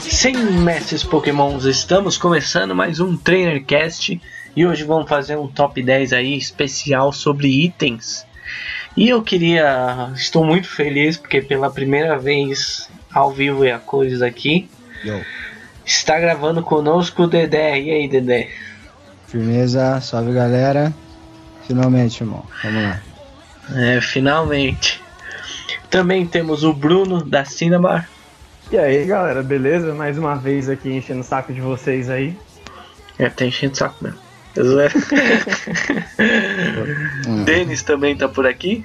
Sem mestres pokémons, estamos começando mais um TrainerCast e hoje vamos fazer um top 10 aí especial sobre itens. E eu queria, estou muito feliz porque pela primeira vez ao vivo e a cores aqui, Yo. está gravando conosco o Dedé. E aí, Dedé? Firmeza, salve galera. Finalmente, irmão. Vamos lá. É, finalmente. Também temos o Bruno da Cinnabar. E aí, galera, beleza? Mais uma vez aqui enchendo o saco de vocês aí. É, tá enchendo o saco mesmo. Zoeira. Denis também tá por aqui.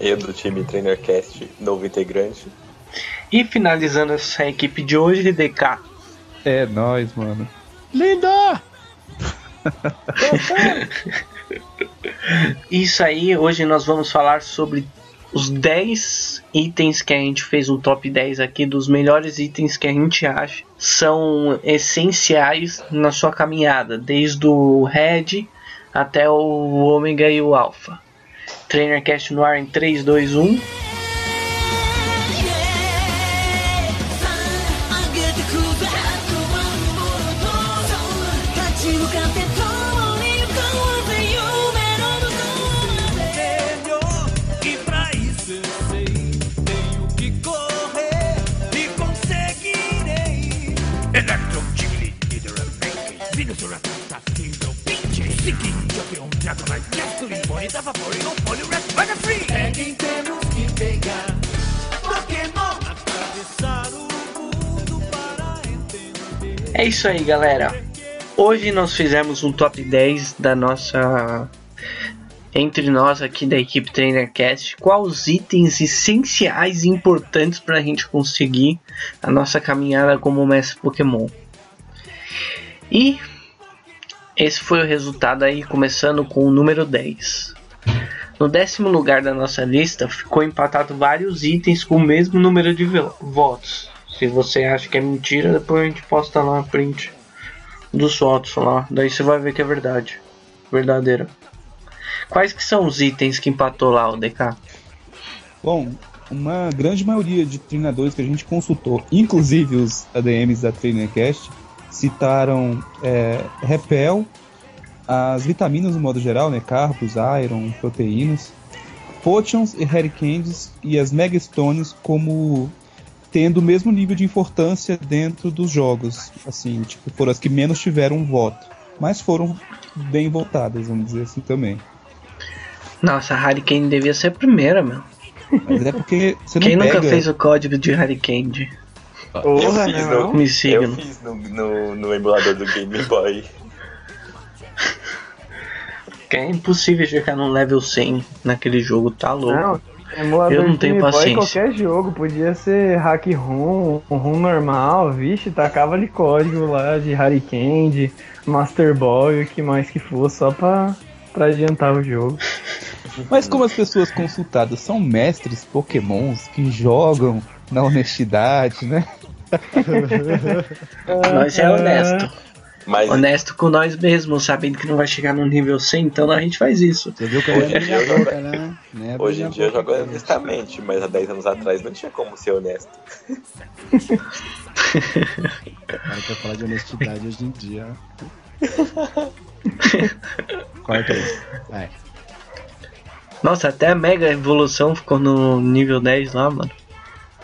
Eu do time TrainerCast, novo integrante. E finalizando essa equipe de hoje, DK. É nóis, mano. Linda! Isso aí, hoje nós vamos falar sobre os 10 itens que a gente fez um top 10 aqui dos melhores itens que a gente acha são essenciais na sua caminhada, desde o Red até o Ômega e o Alpha. TrainerCast no ar em um. 3, 2, 1.「Vaporeon, Poliwrath, Mega Free. É quem temos que pegar. Pokémon, atravessar o mundo para entender. É isso aí, galera. Hoje nós fizemos um top 10 da nossa. Entre nós aqui da equipe TrainerCast, quais os itens essenciais e importantes para a gente conseguir a nossa caminhada como mestre Pokémon. E esse foi o resultado aí, começando com o número 10. No décimo lugar da nossa lista ficou empatado vários itens com o mesmo número de vo- votos. Se você acha que é mentira, depois a gente posta lá a print dos votos lá. Daí você vai ver que é verdade. Verdadeira. Quais que são os itens que empatou lá, o DK? Bom, uma grande maioria de treinadores que a gente consultou, inclusive os ADMs da TrainerCast, citaram é, Repel, as vitaminas no modo geral, né? Carbos, Iron, proteínas, Potions e Harry Candies e as Mega Stones como tendo o mesmo nível de importância dentro dos jogos. Assim, tipo, foram as que menos tiveram um voto. Mas foram bem votadas, vamos dizer assim também. Nossa, a Hurricane devia ser a primeira, meu. Mas é porque você não Quem nunca pega... fez o código de Hurricane? Porra, eu fiz, não. no, Me siga. eu fiz no, no, no emulador do Game Boy. Que é impossível chegar num level 100 naquele jogo, tá louco. Não, emulador Eu não de tenho Game Boy, paciência. qualquer jogo, podia ser hack ROM, um ROM normal, vixe, tacava ali código lá de Harry Candy, Master Boy, o que mais que for, só pra, pra adiantar o jogo. Mas como as pessoas consultadas são mestres pokémons que jogam na honestidade, né? Nós é honesto. Mas Honesto com nós mesmos, sabendo que não vai chegar no nível 100, então a gente faz isso. Você viu que Hoje eu em dia jogo- né? Né, hoje em dia eu jogo honestamente, mas há 10 anos atrás não tinha como ser honesto. Cara, pra falar de honestidade hoje em dia. Corta aí. Vai. Nossa, até a Mega Evolução ficou no nível 10 lá, mano.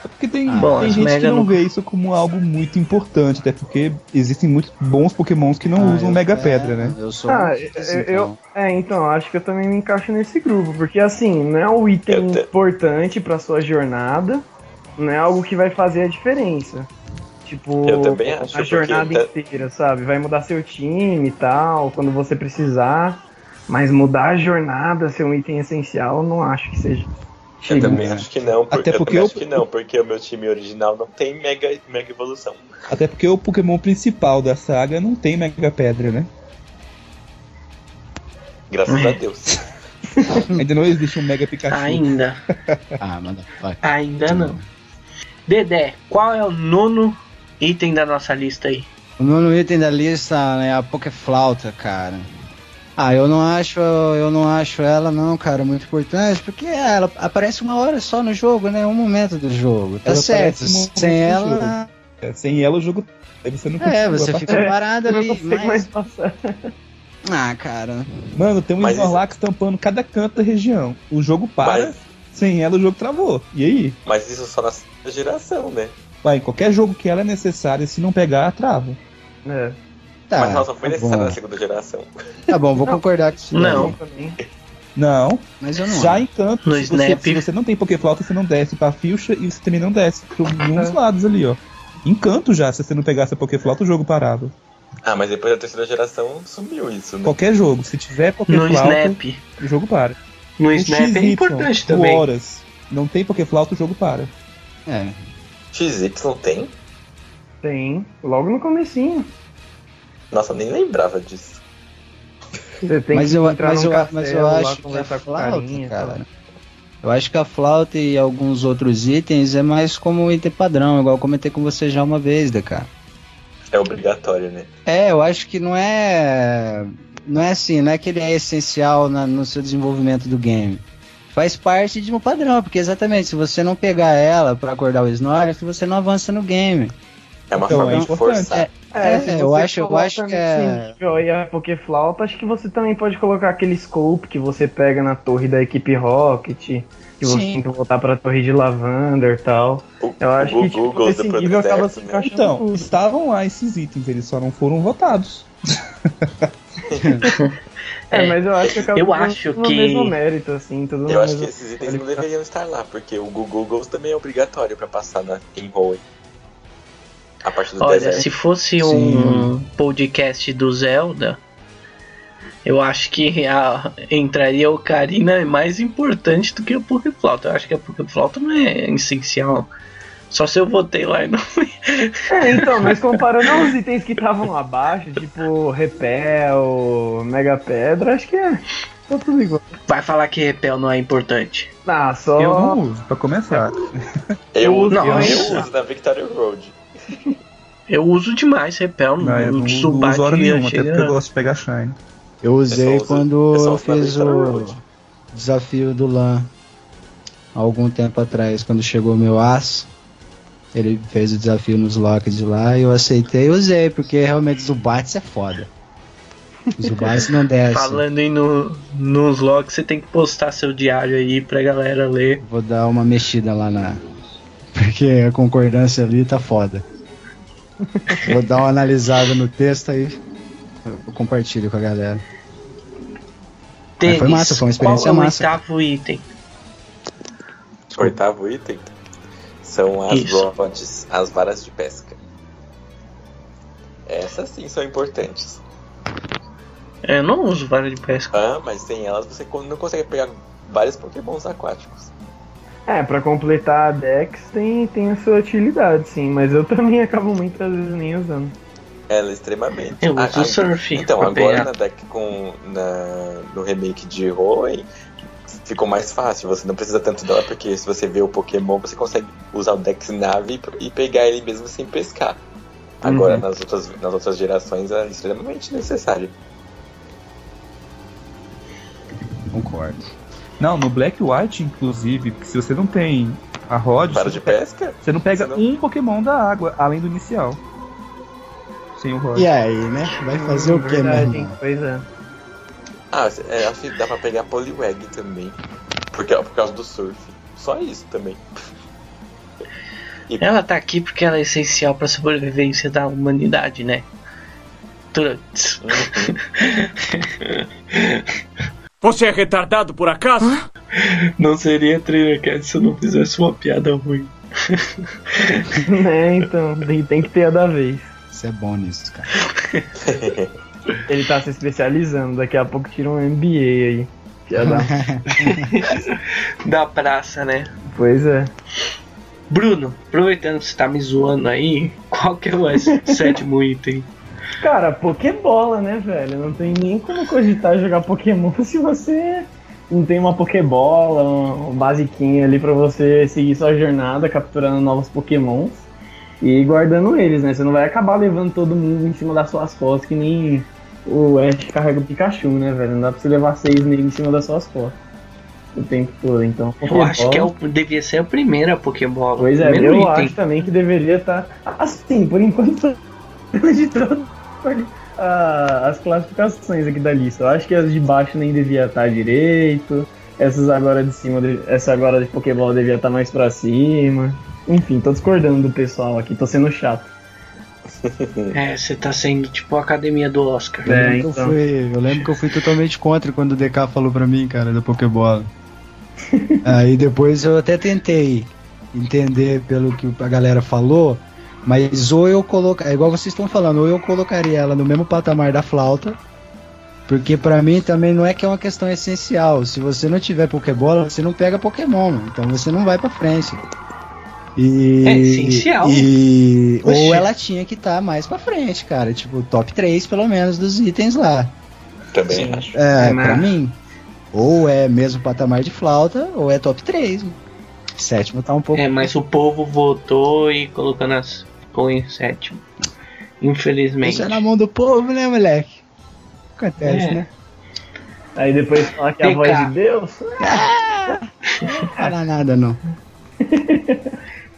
É porque tem, Ah, tem gente que não não- vê isso como algo muito importante, até porque existem muitos bons pokémons que não Ah, usam eu- Mega é, Pedra, né? Eu sou Ah, um eu, então. é, então, acho que eu também me encaixo nesse grupo, porque assim, não é um item te- importante pra sua jornada, não é algo que vai fazer a diferença. Tipo, Eu também acho, a jornada porque- inteira, sabe? Vai mudar seu time e tal, quando você precisar, mas mudar a jornada, ser um item essencial, eu não acho que seja. Eu também acho que não, porque, Até eu porque eu- acho que não, porque o meu time original não tem mega, mega evolução. Até porque o Pokémon principal da saga não tem Mega Pedra, né? Graças a Deus. Ainda não existe um Mega Pikachu. Ainda. Ah, manda, vai. Ainda não. Dedé, qual é o nono item da nossa lista aí? O nono item da lista é a Pokéflauta, cara. Ah, eu não acho, eu não acho ela não, cara, muito importante, porque ela aparece uma hora só no jogo, né? Um momento do jogo. Tá Ela certo. Sem ela, É, Sem ela o jogo. Aí você não é, você fica É, parado não ali. consigo Mas... mais passar. Ah, cara. Mano, tem um Mas Snorlax tampando cada canto da região. O jogo para, Mas- sem ela o jogo travou. E aí? Mas isso só na geração, né? Vai, qualquer jogo que ela é necessária, se não pegar, trava. É. Tá, Mas ela só foi tá necessária bom. na segunda geração. Tá bom, vou concordar com isso. Não. Também. Não, Mas eu não. já em canto, No se, você, Snap. se você não tem Pokéflauta, você não desce pra Fuchsia e você também não desce dos É. lados ali, ó. Em canto já, se você não pegasse a Pokéflauta, o jogo parava. Ah, mas depois da terceira geração sumiu isso, né? Qualquer jogo, se tiver No Pokéflauta, Snap. o jogo para. No O Snap é XY, importante o também. Horas, não tem Pokéflauta, o jogo para. É. XY tem? Tem. Logo no comecinho. Nossa, eu nem lembrava disso. Você tem Mas que eu, entrar mas, eu, mas eu acho que a flauta, carinha, cara. Eu acho que a flauta e alguns outros itens é mais como um item padrão, igual eu comentei com você já uma vez, DK. É obrigatório, né? É, eu acho que não é. Não é assim, não é que ele é essencial na- no seu desenvolvimento do game. Faz parte de um padrão, porque exatamente, se você não pegar ela pra acordar o Snorlax, você não avança no game. É uma Então, forma é de importante. forçar. É, se eu você acho- eu acho que é- nível aí a Pokéflauta, acho que você também pode colocar aquele scope que você pega na torre da equipe Rocket, que você Sim. tem que voltar pra torre de Lavander e tal. O, Eu acho o que tipo, Google esse nível acaba se encaixando Então, tudo. estavam lá esses itens, eles só não foram votados. É, É, mas eu acho que acaba eu acho no que- mesmo mérito, assim, tudo Eu acho que esses itens não deveriam estar lá, porque o Google também é obrigatório pra passar na, em Hoenn. A parte do Olha, deserto. se fosse um podcast do Zelda, eu acho que a, entraria a Ocarina é mais importante do que a Pokéflauta. Eu acho que a Pokéflauta não é essencial. Só se eu votei lá e não fui. É, então, mas comparando aos itens que estavam abaixo, tipo Repel, Mega Pedra, acho que é. Tá tudo igual. Vai falar que Repel não é importante. Ah, só. Eu não uso, pra começar. Eu uso, Não, eu mas- uso na Victoria Road. Eu uso demais Repel Não, eu no não uso Subat hora nenhuma, até porque eu gosto de pegar Shine. Eu usei É só usa- quando é eu fiz o desafio do LAN. Algum tempo atrás, quando chegou meu As. Ele fez o desafio nos locks de lá e eu aceitei e usei, porque realmente Zubats é foda. Zubats não desce. Falando aí no, nos logs, você tem que postar seu diário aí pra galera ler. Vou dar uma mexida lá na. Porque a concordância ali tá foda. Vou dar uma analisada no texto aí. Eu compartilho com a galera. Tênis, foi massa, foi uma experiência qual é o massa. oitavo item? Oitavo item são as as varas de pesca. Essas sim são importantes. Eu não uso vara de pesca. Ah, mas sem elas você não consegue pegar vários pokémons aquáticos. É, pra completar a Dex tem, tem a sua utilidade, sim, mas eu também acabo muitas vezes nem usando. Ela é extremamente. Eu uso ah, surf. Então, agora pegar. na deck com. Na, no remake de Hoenn ficou mais fácil. Você não precisa tanto dela, porque se você vê o Pokémon, você consegue usar o Dex Nave e pegar ele mesmo sem pescar. Agora Uhum. nas, outras, nas outras gerações é extremamente necessário. Concordo. Não, no Black White, inclusive, se você não tem a Rod, você, de pesca? você não pega Você não- um Pokémon da água, além do inicial. Sem o Rod. E aí, né? Vai fazer o que? Pois é. Ah, é, acho que dá pra pegar Poliwag também. Porque, por causa do surf. Só isso também. Ela tá aqui porque ela é essencial pra sobrevivência da humanidade, né? Trunks. Você é retardado por acaso? Não seria Trainercast se eu não fizesse uma piada ruim. É, então, tem, tem que ter a da vez. Isso é bom nisso, cara. Ele tá se especializando, daqui a pouco tira um MBA aí. Já dá. Da praça, né? pois é. Bruno, aproveitando que você tá me zoando aí, qual que é o sétimo item? Cara, Pokébola, né, velho? Não tem nem como cogitar jogar Pokémon se você não tem uma Pokébola, um basiquinho ali pra você seguir sua jornada, capturando novos Pokémons e guardando eles, né? Você não vai acabar levando todo mundo em cima das suas costas que nem o Ash carrega o Pikachu, né, velho? Não dá pra você levar seis nele em cima das suas costas. O tempo todo, então. Eu acho que é Pokébola- o, devia ser a primeira Pokébola. Pois é, eu item. acho também que deveria estar. Assim, por enquanto, de todo, ah, as classificações aqui da lista. Eu acho que as de baixo nem devia estar direito. Essas agora de cima, essa agora de Pokébola devia estar mais pra cima. Enfim, tô discordando do pessoal aqui, tô sendo chato. É, você tá sendo tipo a academia do Oscar. Eu, É, lembro que eu, então. fui, eu lembro que eu fui totalmente contra quando o DK falou pra mim, cara, da Pokébola. Aí depois eu até tentei entender pelo que a galera falou, mas ou eu colocar, é igual vocês estão falando, ou eu colocaria ela no mesmo patamar da flauta, porque pra mim também não é que é uma questão essencial. Se você não tiver Pokébola, você não pega Pokémon, então você não vai pra frente. E, É essencial. E, Oxi. ou ela tinha que estar mais pra frente, cara. Tipo, top 3 pelo menos dos itens lá. Também acho. É, É, pra mas- mim. Ou é mesmo patamar de flauta, ou é top 3. mano. Sétimo tá um pouco. É, mas o povo votou e colocou nas. Ficou em sétimo. Infelizmente. Isso é na mão do povo, né, moleque? Acontece, É. né? Aí depois falar que é a voz de Deus. Não fala nada, não.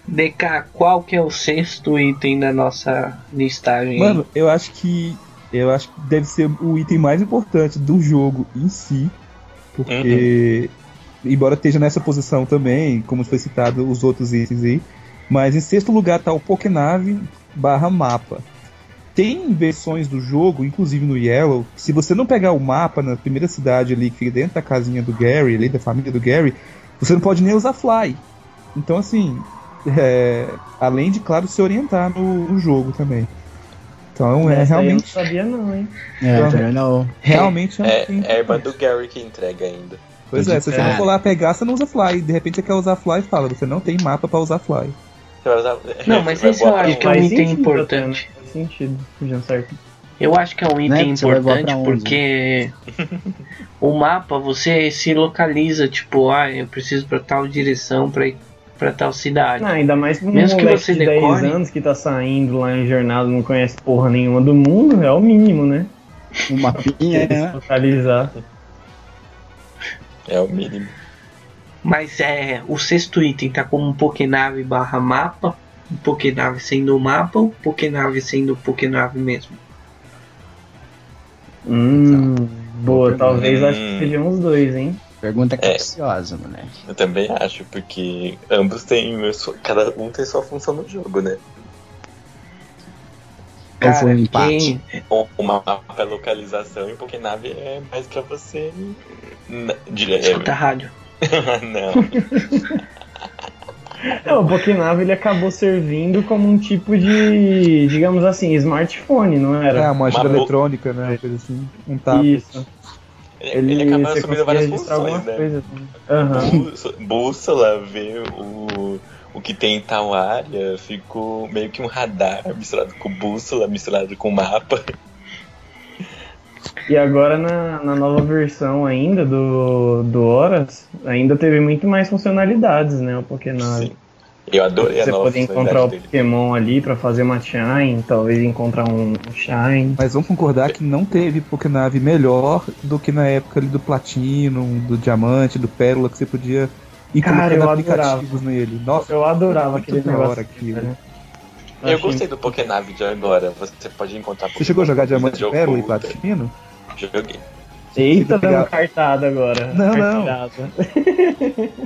DK, qual que é o sexto item da nossa listagem? Mano, eu acho que. Eu acho que deve ser o item mais importante do jogo em si. Porque. Embora esteja nessa posição também, como foi citado os outros itens aí. Mas em sexto lugar tá o Pokénave barra mapa. Tem versões do jogo, inclusive no Yellow, que se você não pegar o mapa na primeira cidade ali, que fica dentro da casinha do Gary, ali da família do Gary, você não pode nem usar Fly. Então assim, é, além de, claro, se orientar no, no jogo também. Então é Essa realmente, Eu não sabia, não, hein? É, Uhum. também não. realmente um É, item é a irmã do Gary que entrega ainda. Pois é, se você É. não for lá pegar, você não usa Fly. De repente você quer usar Fly, fala, você não tem mapa pra usar Fly. Você vai usar- Não, mas esse eu acho um- que é um Faz item sentido importante. né? Faz sentido. Eu acho que é um Né, item voar importante porque o mapa você se localiza, tipo, ah, eu preciso pra tal direção pra ir pra tal cidade. Ah, ainda mais um Mesmo que você de 10 decore- anos que tá saindo lá em jornada, não conhece porra nenhuma do mundo, é o mínimo, né? Um mapinha, né? Localizar. É o mínimo. Mas é, o sexto item tá como um Pokénave barra mapa, um Pokénave sendo o mapa, um Pokénave sendo o Pokénave mesmo. Hum, boa, talvez Hum. acho que sejam os dois, hein? Pergunta É. capciosa, moleque. Eu também acho, porque ambos têm. Cada um tem sua função no jogo, né? Ou foi um empate? quem- O o mapa é localização e o Pokénave é mais pra você. N- dire- escuta a rádio. não. É, o Pokénave ele acabou servindo como um tipo de, digamos assim, smartphone, não É, era? uma ajuda Uma bo- eletrônica, né? Uma coisa assim. Um tapa. Isso. Ele, Ele, ele acaba você assumindo várias funções, né? coisas. assim. Aham. Bússola, bússola, ver o, o que tem em tal área, ficou meio que um radar misturado com bússola, misturado com mapa. E agora na, na nova versão ainda do, do Horas, ainda teve muito mais funcionalidades, né? O Pokénave. Sim. Eu adorei a Você nova poder encontrar o dele. Pokémon ali pra fazer uma Shine, talvez encontrar um Shine. Mas vamos concordar que não teve Pokénave melhor do que na época ali do Platinum, do Diamante, do Pérola, que você podia ir Cara, colocando adorava. aplicativos nele. Nossa, Eu adorava aquele negócio. hora aquilo. Eu gostei do Pokénave de agora. Você pode encontrar Você chegou a jogar Diamante, de Pérola e. Platino? Joguei. Eita, pegar- dando cartada agora. Não, não.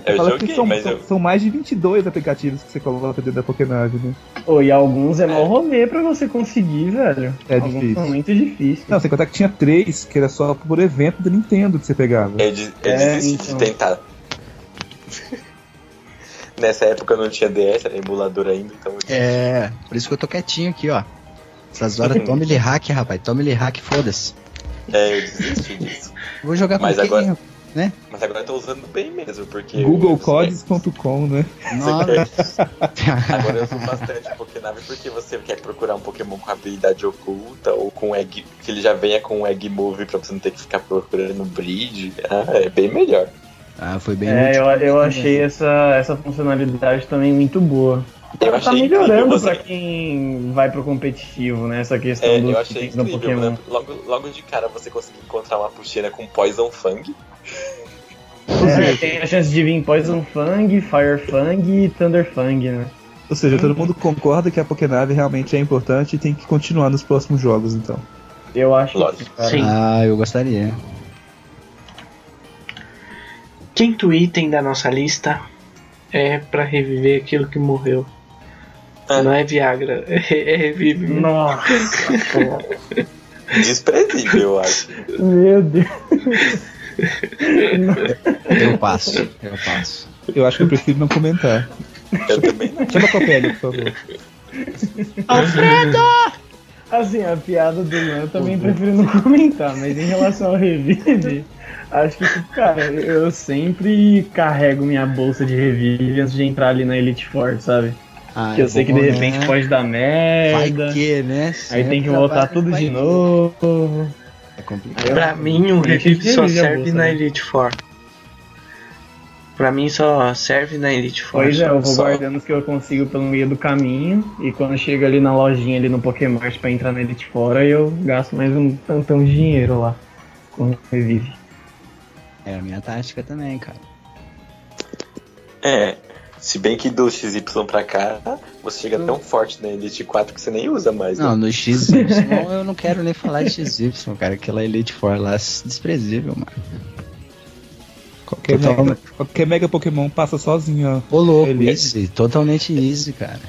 Eu Fala que joguei, são, mas são, eu. são mais de 22 aplicativos que você coloca dentro da Pokénave, né? Pô, e alguns é mau rolê pra você conseguir, velho. É alguns difícil. são muito difíceis. Não, sem contar que tinha três, que era só por evento da Nintendo que você pegava. Eu, des- eu É, desisti então. de tentar. Nessa época eu não tinha DS, era emulador ainda, então. eu desisti. É, por isso que eu tô quietinho aqui, ó. Essas horas, tome-lhe hack, rapaz. Tome-lhe hack, foda-se. É, eu desisti disso. Vou jogar com Mas quem, agora- rapaz? Mas agora eu tô usando bem mesmo, porque. GoogleCodes.com, né? Nossa. Agora eu uso bastante Pokénave porque você quer procurar um Pokémon com habilidade oculta ou com egg. que ele já venha com um egg move pra você não ter que ficar procurando breed. Ah, é bem melhor. Ah, foi bem É, eu, eu achei essa, essa funcionalidade também muito boa. Eu Tá melhorando você- pra quem vai pro competitivo, né? Essa questão É, dos eu achei itens no incrível, Pokémon. né? Logo, logo de cara você conseguir encontrar uma puxeira com Poison Fang. É, tem a chance de vir Poison Fang, Fire Fang e Thunder Fang, né? Ou seja, todo mundo concorda que a Pokénave realmente é importante e tem que continuar nos próximos jogos, então. Eu acho Lógico. que, cara. Sim. Ah, eu gostaria. Quinto item da nossa lista é pra reviver aquilo que morreu. Ah. Não é Viagra, é, é revive. Nossa, Desprezível, eu acho. meu Deus. Eu passo, eu passo. Eu acho que eu prefiro não comentar. Eu também não. Chama a Copélia, por favor. Assim, a piada do Luan eu também prefiro não comentar, mas em relação ao Revive, acho que, tipo, cara, eu sempre carrego minha bolsa de Revive antes de entrar ali na Elite Four, sabe? Ah, que eu sei que de né? repente pode dar Vai merda. que, né? Aí Sempre tem que voltar tudo vai de novo. É complicado. Pra mim, o revive só serve bolsa, na né? Elite Four. Pra mim, só serve na Elite Four. Pois é, eu vou Só- guardando os que eu consigo pelo meio do caminho. E quando chega ali na lojinha ali no Pokémon pra entrar na Elite Fora, eu gasto mais um tantão de dinheiro lá com Revive. É a minha tática também, cara. É. Se bem que do XY pra cá, você chega tão forte na Elite 4 que você nem usa mais. né? Não, no XY eu não quero nem falar de XY, cara. Aquela Elite Four lá é desprezível, mano. Qualquer Total- mega, qualquer mega Pokémon passa sozinho, ó. Ô louco, Ele- easy, totalmente easy, cara.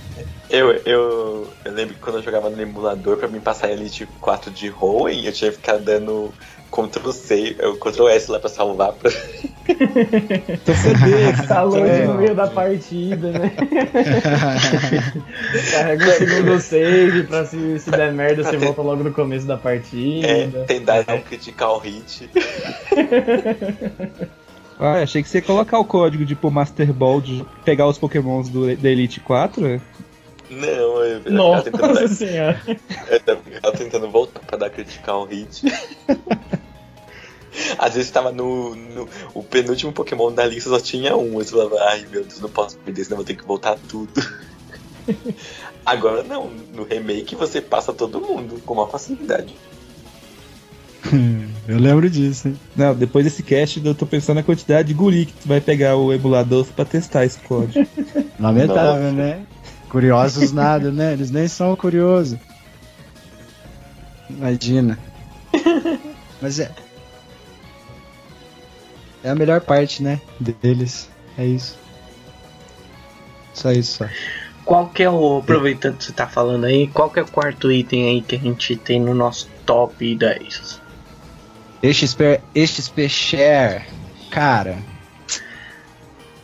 Eu, eu, eu lembro que quando eu jogava no emulador, pra mim passar Elite 4 de Hoenn, eu tinha que ficar dando Ctrl C, eu Ctrl S lá pra salvar. Pra... Então CD, Tá longe é. no meio da partida, né? Carrega o segundo save pra se, se der merda, você volta logo no começo da É, partida. tentar dar um critical hit. Ah, achei que você ia colocar o código de pôr Master Ball de pegar os Pokémons do, da Elite 4. é? Não, eu, eu Nossa tava tentando, senhora. eu tava tentando voltar pra dar critical hit. Às vezes tava no, no. O penúltimo Pokémon da lista só tinha um. Eu falava, ai meu Deus, não posso perder, senão eu vou ter que voltar tudo. Agora não, no remake você passa todo mundo com uma facilidade. eu lembro disso, hein? Não, depois desse cast eu tô pensando na quantidade de guri que tu vai pegar o emulador pra testar esse código. Lamentável, né? Curiosos nada, né? Eles nem são curiosos. Imagina. Mas é. É a melhor parte, né? Deles. É isso. Só isso, só. Qual que é o. Aproveitando que você tá falando aí, qual que é o quarto item aí que a gente tem no nosso top 10? XP, XP Share. Cara.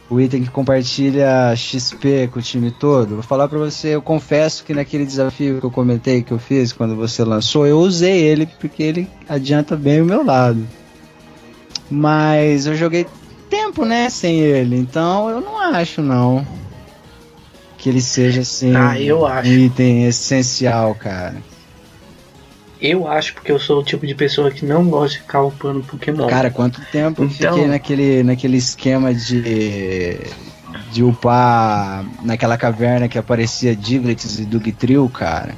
O item que compartilha XP com o time todo. Vou falar pra você, eu confesso que naquele desafio que eu comentei que eu fiz quando você lançou, eu usei ele porque ele adianta bem o meu lado. Mas eu joguei tempo, né, sem ele. Então eu não acho não que ele seja assim Ah, eu acho. um item essencial, cara. Eu acho porque eu sou o tipo de pessoa que não gosta de ficar upando Pokémon. Cara, quanto tempo eu Então- fiquei naquele, naquele esquema de. de upar naquela caverna que aparecia Diglett e Dugtrio, cara.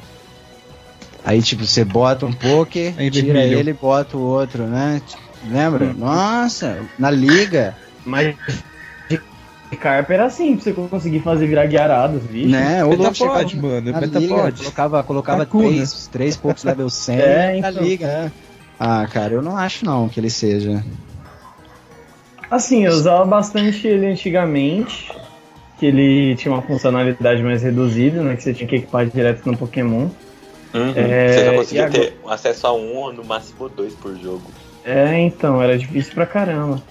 Aí, tipo, você bota um Poké, Aí tira vermelho. ele e bota o outro, né? Lembra? Nossa, na liga, Mas era assim, pra você conseguir fazer virar guiarados, vixe. né? O Metapod, mano. na Metapod. colocava, colocava três, três poucos level 100 É, na então. liga, né? Ah, cara, eu não acho não que ele seja. Assim, eu usava bastante ele antigamente, que ele tinha uma funcionalidade mais reduzida, né? Que você tinha que equipar direto no Pokémon. Uhum. É, você e conseguia agora- ter acesso a um ou no máximo dois por jogo. É, então, era difícil pra caramba.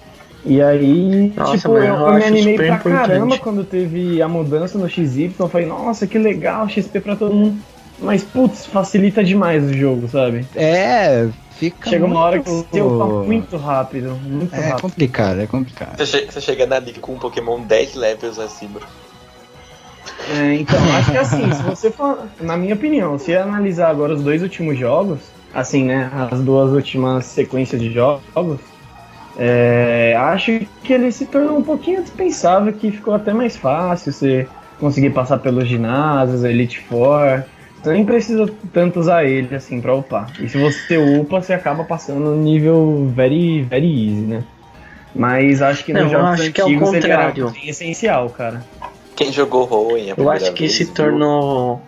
E aí, Nossa, tipo, eu, eu me animei pra importante. caramba quando teve a mudança no XY. Eu falei, nossa, que legal, XP pra todo mundo. Mas, putz, facilita demais o jogo, sabe? É, fica Chega uma hora que você upa muito rápido, muito É rápido. complicado, é complicado. Você, che- você chega na liga com um Pokémon 10 levels acima. É, então, acho que assim, se você for, na minha opinião, se analisar agora os dois últimos jogos, assim, né, as duas últimas sequências de jogos, é, acho que ele se tornou um pouquinho dispensável, que ficou até mais fácil você conseguir passar pelos ginásios, Elite Four. Você nem precisa tanto usar ele assim pra upar. E se você upa, você acaba passando no nível very, very easy, né? Mas acho que eu jogos acho que é o antigos ele era contrário. bem essencial, cara. Quem jogou Hoenn a Eu acho que vez, se viu? tornou.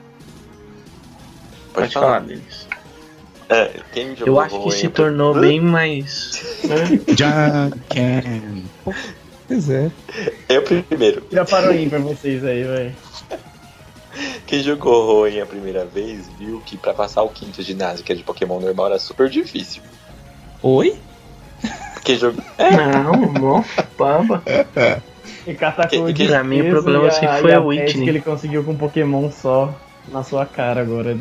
Pode, Pode falar deles. É, quem jogou Eu acho que se a- tornou bem mais. Junkin. Pois é. Eu primeiro. Já parou aí pra vocês aí, velho. Quem jogou Hoenn a primeira vez viu que pra passar o quinto ginásio, que é de Pokémon normal, era super difícil. Oi? Quem jogou. Não, mó baba. E catacou Que- Pra mim, o problema a- sempre foi a Whitney. que ele conseguiu com um Pokémon só na sua cara agora,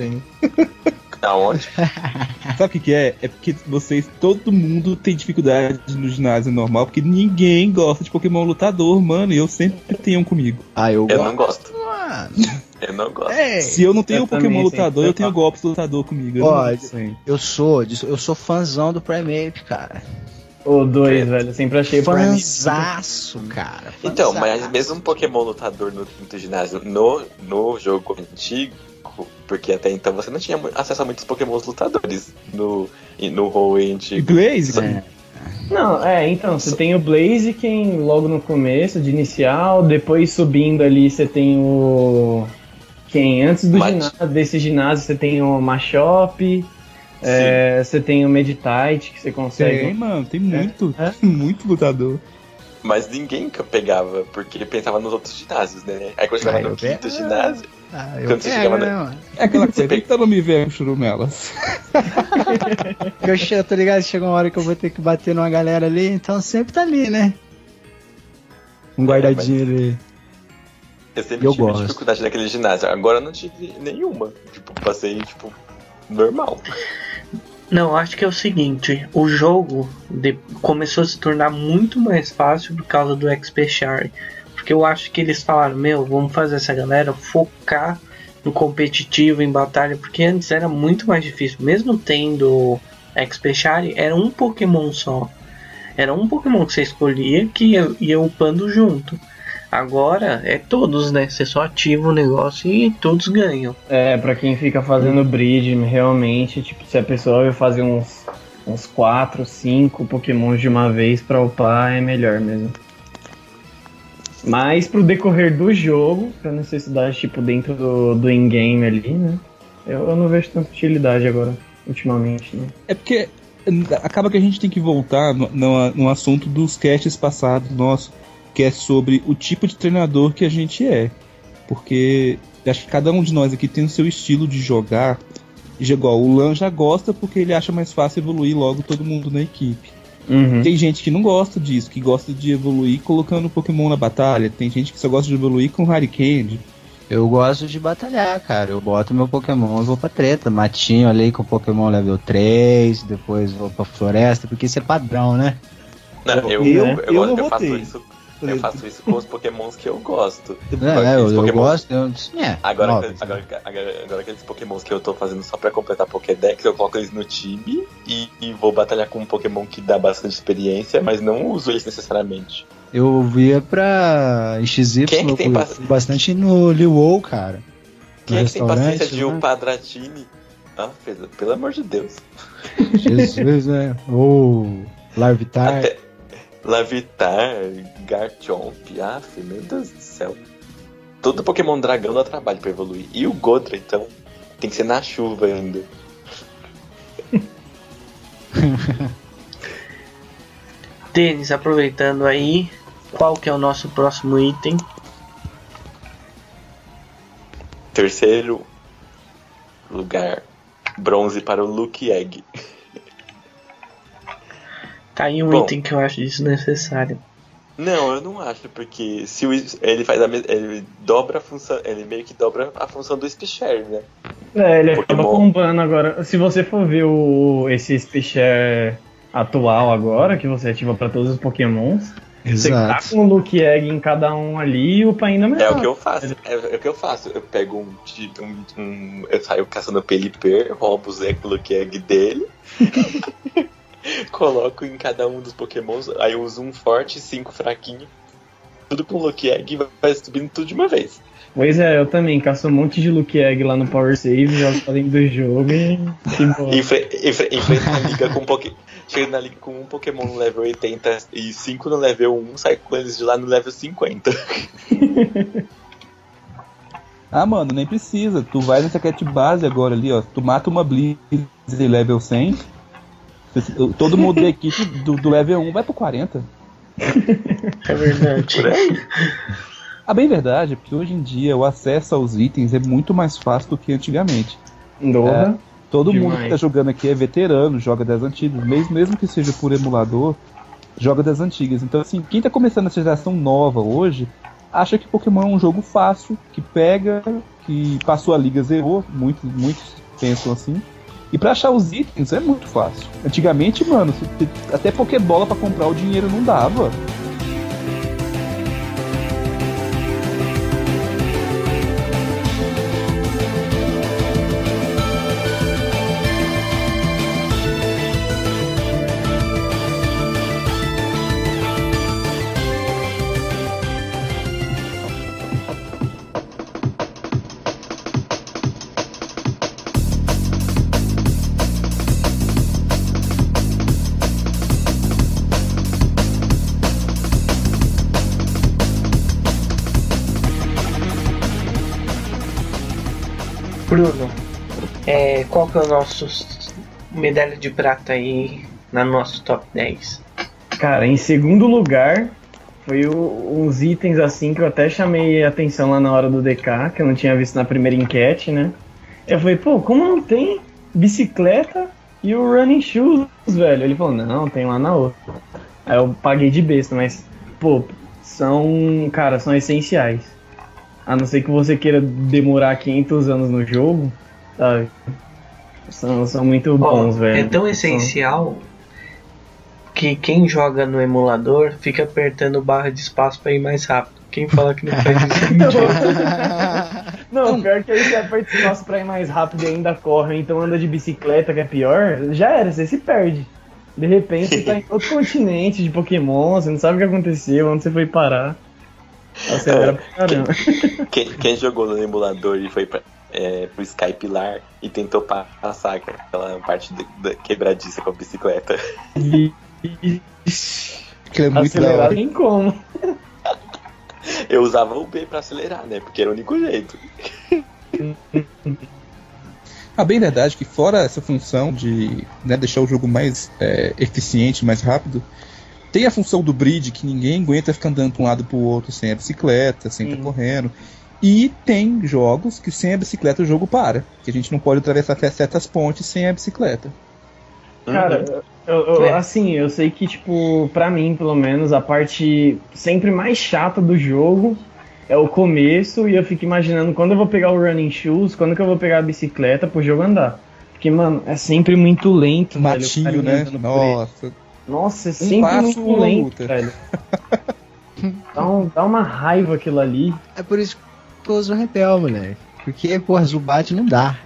Aonde? Sabe o que, que é? É porque vocês, todo mundo tem dificuldade no ginásio normal, porque ninguém gosta de Pokémon lutador, mano. E eu sempre tenho um comigo. Ah, eu Eu gosto. não gosto. Mano. Eu não gosto. É. Se eu não tenho Eu um Pokémon também lutador, eu tenho golpes lutador comigo. Eu Ó. Eu sou, eu sou fãzão do Primeape, cara. O 2, velho. Sempre achei Fanzaço, cara. Então, fanzaço. mas mesmo um Pokémon lutador no quinto ginásio no, no jogo antigo, porque até então você não tinha acesso a muitos Pokémons lutadores no, no Hoenn antigo. Blaze? É. Não, é, então, você tem o Blaziken logo no começo, de inicial, depois subindo ali você tem o. Quem? Antes do Mach- ginásio, desse ginásio você tem o Machop, é, você tem o Meditite que você Tem, consegue. mano, tem muito, É? muito lutador. Mas ninguém que pegava, porque pensava nos outros ginásios, né? Aí quando chegava no quinto ginásio, Ah, eu Quando você pego, chegava né, na- mano? É aquela Você coisa, não me ver com churumelas. Eu chego, tô ligado? Chega uma hora que eu vou ter que bater numa galera ali, então sempre tá ali, né? Um guardadinho ali. eu sempre Eu tive gosto. dificuldade naquele ginásio. Agora eu não tive nenhuma. Tipo, passei, tipo, normal. Não, acho que é o seguinte, o jogo de- começou a se tornar muito mais fácil por causa do XP Share. Eu acho que eles falaram, meu, vamos fazer essa galera focar no competitivo, em batalha, porque antes era muito mais difícil. Mesmo tendo XP Share, era um Pokémon só. Era um Pokémon que você escolhia que ia, ia upando junto. Agora é todos, né? Você só ativa o negócio e todos ganham. É, pra quem fica fazendo bridge, realmente, tipo, se a pessoa vai fazer uns, uns 4, 5 pokémons de uma vez pra upar, é melhor mesmo. Mas pro decorrer do jogo, pra necessidade, tipo, dentro do, do in-game ali, né? Eu, eu não vejo tanta utilidade agora, ultimamente, né? É porque acaba que a gente tem que voltar no, no, no assunto dos casts passados nossos, que é sobre o tipo de treinador que a gente é. Porque acho que cada um de nós aqui tem o seu estilo de jogar. Igual, o Lan já gosta porque ele acha mais fácil evoluir logo todo mundo na equipe. Uhum. Tem gente que não gosta disso, que gosta de evoluir colocando Pokémon na batalha. Tem gente que só gosta de evoluir com Candy. Eu gosto de batalhar, cara. Eu boto meu Pokémon e vou pra treta. Matinho ali com o Pokémon level 3, depois vou pra floresta, porque isso é padrão, né? Não, eu, Eu- eu, eu gosto- não eu faço isso. Eu faço isso com os pokémons que eu gosto. É, eu, eu Pokémon- gosto. Eu, é, Agora, óbvio. agora, agora, agora aqueles pokémons que eu tô fazendo só pra completar Pokédex, eu coloco eles no time e, e vou batalhar com um pokémon que dá bastante experiência, mas não uso eles necessariamente. Eu via pra XY, Quem é que tem eu paci- bastante no Liu cara. Quem é que tem paciência de né? upar Dratini? Ah, pelo, amor de Deus. Jesus, né? Ou Larvitar. Até Lavitar, Garchomp, ah, meu Deus do céu. Todo Pokémon dragão dá trabalho pra evoluir. E o Godra, então, tem que ser na chuva ainda. Denis, aproveitando aí, qual que é o nosso próximo item? Terceiro lugar, bronze para o Luke Egg. Aí um Bom. item que eu acho desnecessário. Não, eu não acho, porque se o, ele faz a ele dobra a função, ele meio que dobra a função do Spishare, né? É, ele acaba combando agora. Se você for ver o, esse Spishare atual agora, que você ativa pra todos os pokémons, você tá Exato. com o Luke Egg em cada um ali e upa ainda melhor. É o que eu faço. É, é o que eu faço. Eu pego um, um, um- eu saio caçando Pelipper, roubo o Zé Luke Egg dele. coloco em cada um dos pokémons, aí eu uso um forte e cinco fraquinho. Tudo com Luke Egg e vai subindo tudo de uma vez. Pois é, eu também caço um monte de Luke Egg lá no Power Save, jogo além do jogo e. Enfre- enfre- Enfrenta a liga com um Poké- Chega na liga com um Pokémon no level 80 e 5 no level 1, sai com eles de lá no level 50. Ah, mano, nem precisa. Tu vai nessa cat base agora ali, ó. Tu mata uma Blizz level 100. Todo mundo da equipe do, do level 1 vai pro 40. É verdade. Por aí. A bem verdade é que hoje em dia o acesso aos itens é muito mais fácil do que antigamente. Nova. Todo mundo Demais. que tá jogando aqui é veterano, joga das antigas, mesmo, mesmo que seja por emulador, joga das antigas. Então, assim, quem tá começando essa geração nova hoje, acha que Pokémon é um jogo fácil, que pega, que passou a liga, zerou, muitos, muitos pensam assim. E pra achar os itens é muito fácil. Antigamente, mano, até Pokébola pra comprar o dinheiro não dava. Bruno, é, qual que é o nosso medalha de prata aí na nosso top 10? Cara, em segundo lugar, foi o- uns itens assim que eu até chamei atenção lá na hora do DK, que eu não tinha visto na primeira enquete, né? Eu falei, pô, como não tem bicicleta e o running shoes, velho? Ele falou, não, tem lá na outra. Aí eu paguei de besta, mas, pô, são, cara, são essenciais. A não ser que você queira demorar 500 anos no jogo, sabe? São, são muito bons, velho. é tão essencial que quem joga no emulador fica apertando barra de espaço pra ir mais rápido. Quem fala que não faz isso é mentira. Não, pior que aí você aperta espaço pra ir mais rápido e ainda corre, então anda de bicicleta, que é pior, já era, você se perde. De repente você tá em outro continente de Pokémon, você não sabe o que aconteceu, onde você foi parar. Acelera pra caramba. Quem, quem jogou no emulador e foi pra, é, pro Skype lá e tentou pa- passar aquela parte da, da quebradiça com a bicicleta. Que é muito Acelerar como. Eu usava o B pra acelerar, né? Porque era o único jeito. A bem verdade é que fora essa função de né, deixar o jogo mais é, eficiente, mais rápido, tem a função do bridge que ninguém aguenta ficar andando para um lado para o outro sem a bicicleta, sem estar Sim. correndo. E tem jogos que sem a bicicleta o jogo para, que a gente não pode atravessar até certas pontes sem a bicicleta. Cara, eu, eu- É. assim, eu sei que, tipo, pra mim, pelo menos, a parte sempre mais chata do jogo é o começo e eu fico imaginando quando eu vou pegar o running shoes, quando que eu vou pegar a bicicleta pro jogo andar. Porque, mano, é sempre muito lento, velho, Matinho, carinha né? Nossa. Nossa, é Um sempre passo, muito uma lento, luta. velho. Dá, um- dá uma raiva aquilo ali. É por isso que eu uso o repel, moleque. Porque, porra, Zubat não dá.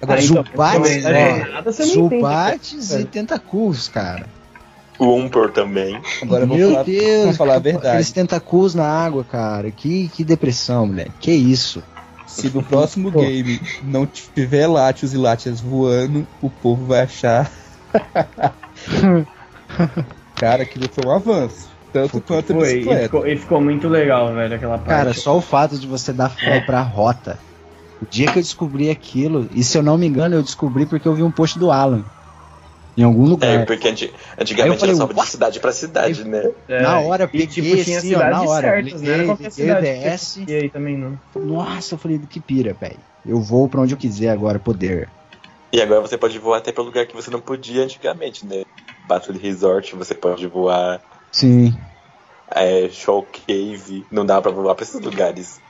Agora, Ah, então, Zubat, é nem tem Zubates e Tentacools, cara. O Umpor também. Agora Meu falar, Deus, vamos falar a aqueles verdade. Tentacools na água, cara. Que, que depressão, moleque. Que isso? Se no próximo Pô. game não tiver Latios e Latias voando, o povo vai achar. Cara, aquilo foi um avanço. Tanto quanto a Foi, e ficou, e ficou muito legal, velho, aquela parte. Cara, só o fato de você dar flow pra rota. O dia que eu descobri aquilo, e se eu não me engano, eu descobri porque eu vi um post do Alan. Em algum É, lugar. porque anti- antigamente falei, era só de cidade pra cidade, né? É, na hora, e, peguei tipo, tinha assim, ó, na hora. certas, liguei, qualquer liguei cidade que DS. E aí também não. Nossa, eu falei, que pira, velho. Eu vou pra onde eu quiser agora, poder. E agora você pode voar até pra lugar que você não podia antigamente, né? Battle Resort, você pode voar. Sim. É, Show Cave, não dá pra voar pra esses lugares.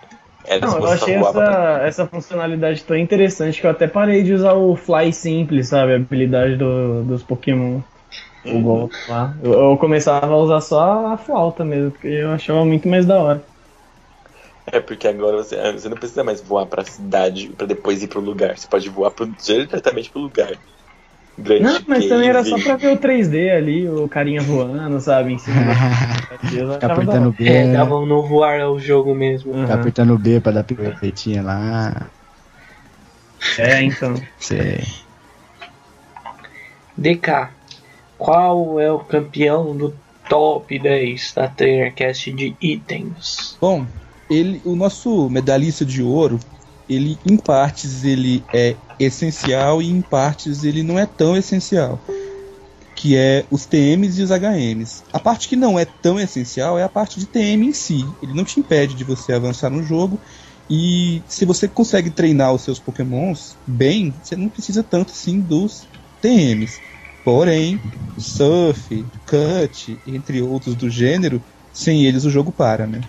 Era Não, se eu achei essa, pra... essa funcionalidade tão interessante que eu até parei de usar o Fly Simples, sabe? A habilidade do- dos Pokémon. O Uhum. golpe lá. Eu, eu começava a usar só a flauta mesmo, porque eu achava muito mais da hora. É porque agora você, você não precisa mais voar pra cidade pra depois ir pro lugar. Você pode voar pro, diretamente pro lugar. Grande Não, mas também era só pra ver o 3D ali, o carinha voando, sabe, em cima da da apertando hora. B, É, né? dava um novo ar ao jogo mesmo. Aham. Ficar apertando B pra dar piruetinha lá. É, então. Sei. DK, qual é o campeão do top 10 da TrainerCast de itens? Bom, ele, o nosso medalhista de ouro, ele em partes ele é essencial e em partes ele não é tão essencial. Que é os TMs e os HMs. A parte que não é tão essencial é a parte de TM em si. Ele não te impede de você avançar no jogo. E se você consegue treinar os seus pokémons bem, você não precisa tanto assim dos TMs. Porém, Surf, Cut, entre outros do gênero, sem eles o jogo para, né?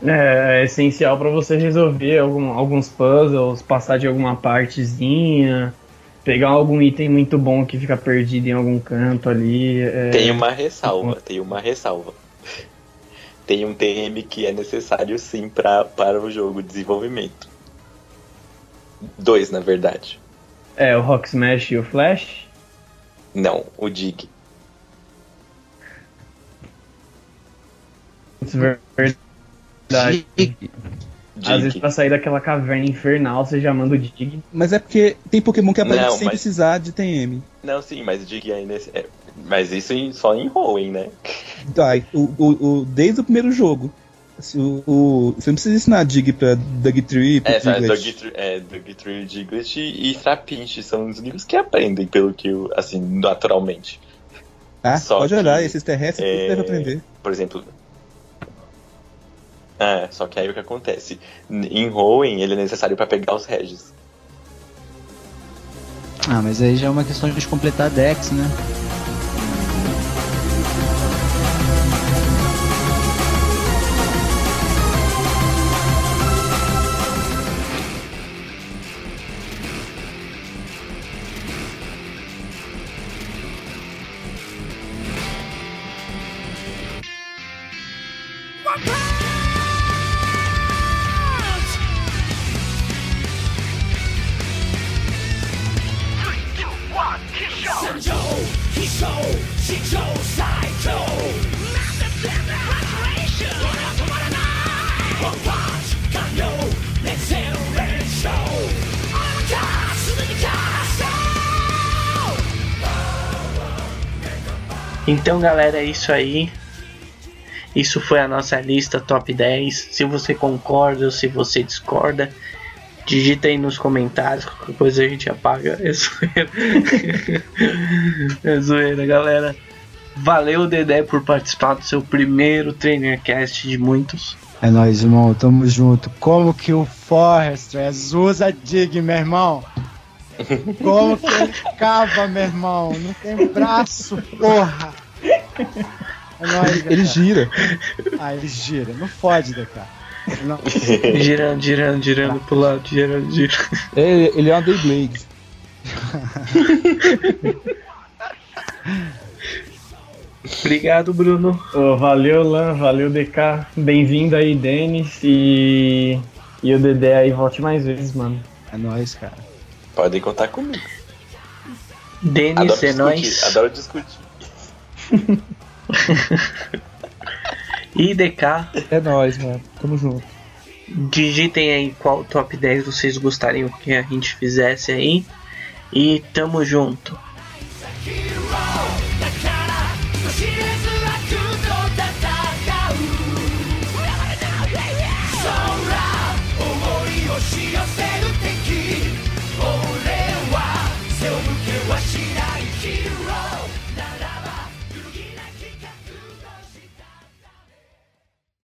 É, é essencial pra você resolver algum- alguns puzzles, passar de alguma partezinha, pegar algum item muito bom que fica perdido em algum canto ali. é- Tem uma ressalva, tem uma ressalva. Tem um TM que é necessário sim pra, para o jogo de desenvolvimento. Dois, na verdade. É, o Rock Smash e o Flash. Não, o Dig. Isso é verdade. Às vezes Dig. pra sair daquela caverna infernal você já manda o Dig. Mas é porque tem Pokémon que aparece Não, sem mas- precisar de TM. Não, sim, mas o Dig é, nesse, é Mas isso em- só em Hoenn, né? Tá, o, o, o- desde o primeiro jogo. Se o, o- você não precisa ensinar Dig pra Dugtree, pro É, sabe, Diglett. Dugtrio, é, Dugtrio, Diglett e Trapinch são os únicos que aprendem, pelo que, eu- assim, naturalmente. Ah, só pode que, olhar, esses terrestres é, tudo deve aprender. Por exemplo. Ah, só que aí o que acontece? Em Hoenn, ele é necessário pra pegar os Regis. Ah, mas aí já é uma questão de completar a Dex, né? Então, galera, é isso aí. Isso foi a nossa lista top 10. Se você concorda ou se você discorda, digita aí nos comentários. Qualquer coisa a gente apaga. É zoeira, é zoeira galera. Valeu, Dedé, por participar do seu primeiro TrainerCast de muitos. É nóis, irmão, tamo junto. Como que o Forrest usa Dig, meu irmão? Como que ele cava, meu irmão? Não tem braço, porra! É nóis, Ele DK. gira. Ah, ele gira. Não fode, DK. Não. Girando, girando, girando pro lado, girando, girando. É, ele é uma Dayblade. Obrigado, Bruno. Ô, valeu, Lan, valeu, DK. Bem-vindo aí, Denis. E, e o Dedé aí, volte mais vezes, mano. É nóis, cara. Podem contar comigo. Denis, Adoro é discutir, nóis. adoro discutir. E DK, É nóis, mano. Tamo junto. digitem aí qual top 10 vocês gostariam que a gente fizesse aí. E tamo junto.